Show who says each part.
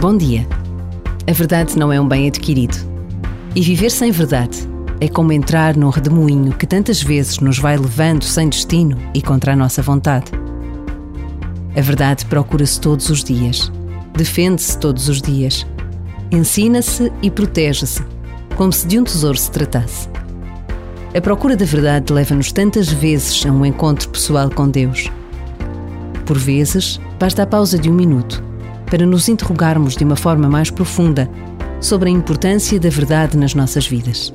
Speaker 1: Bom dia. A verdade não é um bem adquirido. E viver sem verdade é como entrar num redemoinho que tantas vezes nos vai levando sem destino e contra a nossa vontade. A verdade procura-se todos os dias, defende-se todos os dias, ensina-se e protege-se, como se de um tesouro se tratasse. A procura da verdade leva-nos tantas vezes a um encontro pessoal com Deus. Por vezes, basta a pausa de um minuto para nos interrogarmos de uma forma mais profunda sobre a importância da verdade nas nossas vidas.